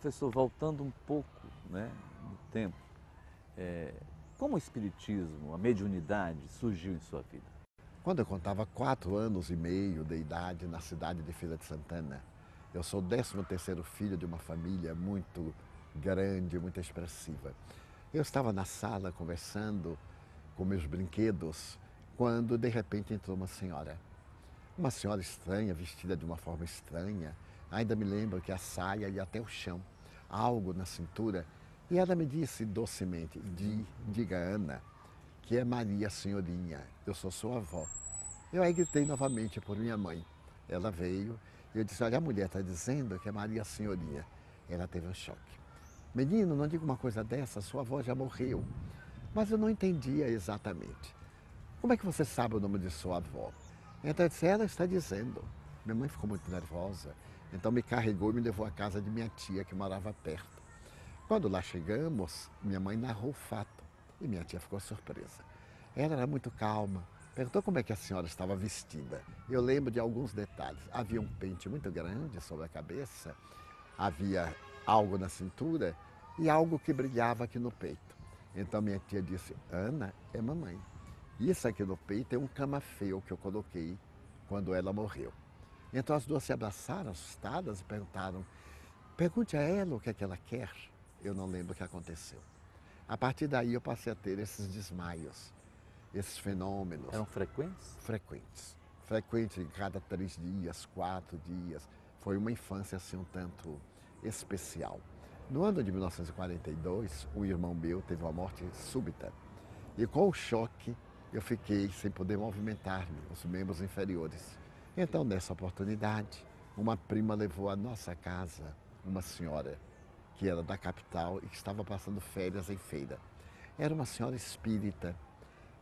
Professor, voltando um pouco né, no tempo, é, como o Espiritismo, a mediunidade surgiu em sua vida? Quando eu contava quatro anos e meio de idade na cidade de Feira de Santana, eu sou o décimo terceiro filho de uma família muito grande, muito expressiva. Eu estava na sala conversando com meus brinquedos quando de repente entrou uma senhora. Uma senhora estranha, vestida de uma forma estranha. Ainda me lembro que a saia ia até o chão, algo na cintura. E ela me disse docemente: Diga, Ana, que é Maria Senhorinha, eu sou sua avó. Eu aí gritei novamente por minha mãe. Ela veio e eu disse: Olha, a mulher está dizendo que é Maria Senhorinha. Ela teve um choque. Menino, não diga uma coisa dessa, sua avó já morreu. Mas eu não entendia exatamente. Como é que você sabe o nome de sua avó? Então eu disse, ela está dizendo. Minha mãe ficou muito nervosa, então me carregou e me levou à casa de minha tia, que morava perto. Quando lá chegamos, minha mãe narrou o fato e minha tia ficou surpresa. Ela era muito calma, perguntou como é que a senhora estava vestida. Eu lembro de alguns detalhes. Havia um pente muito grande sobre a cabeça, havia algo na cintura e algo que brilhava aqui no peito. Então minha tia disse: Ana é mamãe. Isso aqui no peito é um camafeu que eu coloquei quando ela morreu. Então as duas se abraçaram, assustadas, e perguntaram: pergunte a ela o que é que ela quer. Eu não lembro o que aconteceu. A partir daí eu passei a ter esses desmaios, esses fenômenos. Eram frequentes? Frequentes. Frequentes em cada três dias, quatro dias. Foi uma infância assim um tanto especial. No ano de 1942, um irmão meu teve uma morte súbita. E com o choque, eu fiquei sem poder movimentar-me, os membros inferiores. Então, nessa oportunidade, uma prima levou à nossa casa uma senhora que era da capital e que estava passando férias em feira. Era uma senhora espírita.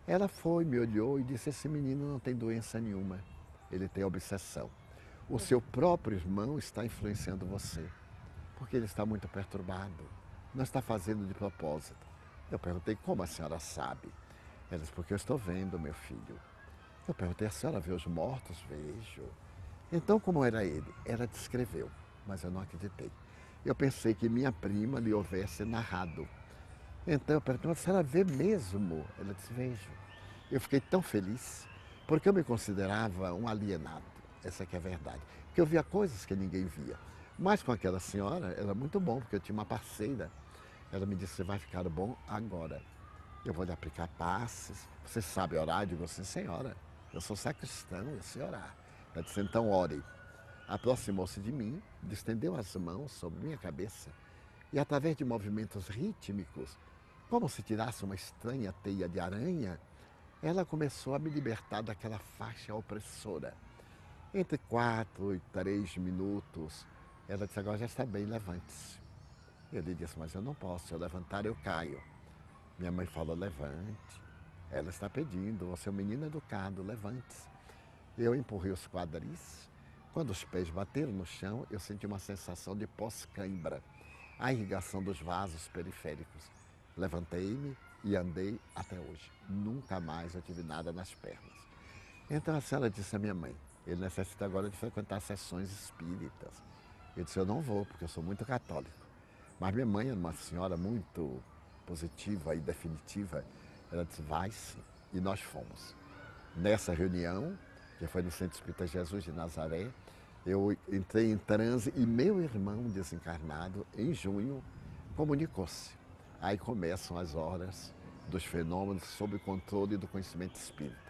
Ela foi, me olhou e disse: Esse menino não tem doença nenhuma, ele tem obsessão. O seu próprio irmão está influenciando você, porque ele está muito perturbado, não está fazendo de propósito. Eu perguntei: Como a senhora sabe? Ela disse, porque eu estou vendo, meu filho. Eu perguntei, a senhora vê os mortos? Vejo. Então, como era ele? Ela descreveu, mas eu não acreditei. Eu pensei que minha prima lhe houvesse narrado. Então eu perguntei, a senhora vê mesmo? Ela disse, vejo. Eu fiquei tão feliz, porque eu me considerava um alienado. Essa que é a verdade. Porque eu via coisas que ninguém via. Mas com aquela senhora era muito bom, porque eu tinha uma parceira. Ela me disse, você vai ficar bom agora. Eu vou lhe aplicar passes. Você sabe orar? Eu digo senhora, eu sou sacristão, eu sei orar. Ela disse, então ore. Aproximou-se de mim, estendeu as mãos sobre minha cabeça e, através de movimentos rítmicos, como se tirasse uma estranha teia de aranha, ela começou a me libertar daquela faixa opressora. Entre quatro e três minutos, ela disse, agora já está bem, levante-se. Eu lhe disse, mas eu não posso, se eu levantar eu caio. Minha mãe falou, levante. Ela está pedindo, você é um menino educado, levante-se. Eu empurrei os quadris. Quando os pés bateram no chão, eu senti uma sensação de pós-cãibra, a irrigação dos vasos periféricos. Levantei-me e andei até hoje. Nunca mais eu tive nada nas pernas. Então a senhora disse à minha mãe, ele necessita agora de frequentar sessões espíritas. Eu disse, eu não vou, porque eu sou muito católico. Mas minha mãe é uma senhora muito positiva e definitiva, ela disse, vai sim. E nós fomos. Nessa reunião, que foi no Centro Espírita Jesus de Nazaré, eu entrei em transe e meu irmão desencarnado, em junho, comunicou-se. Aí começam as horas dos fenômenos sob controle do conhecimento espírita.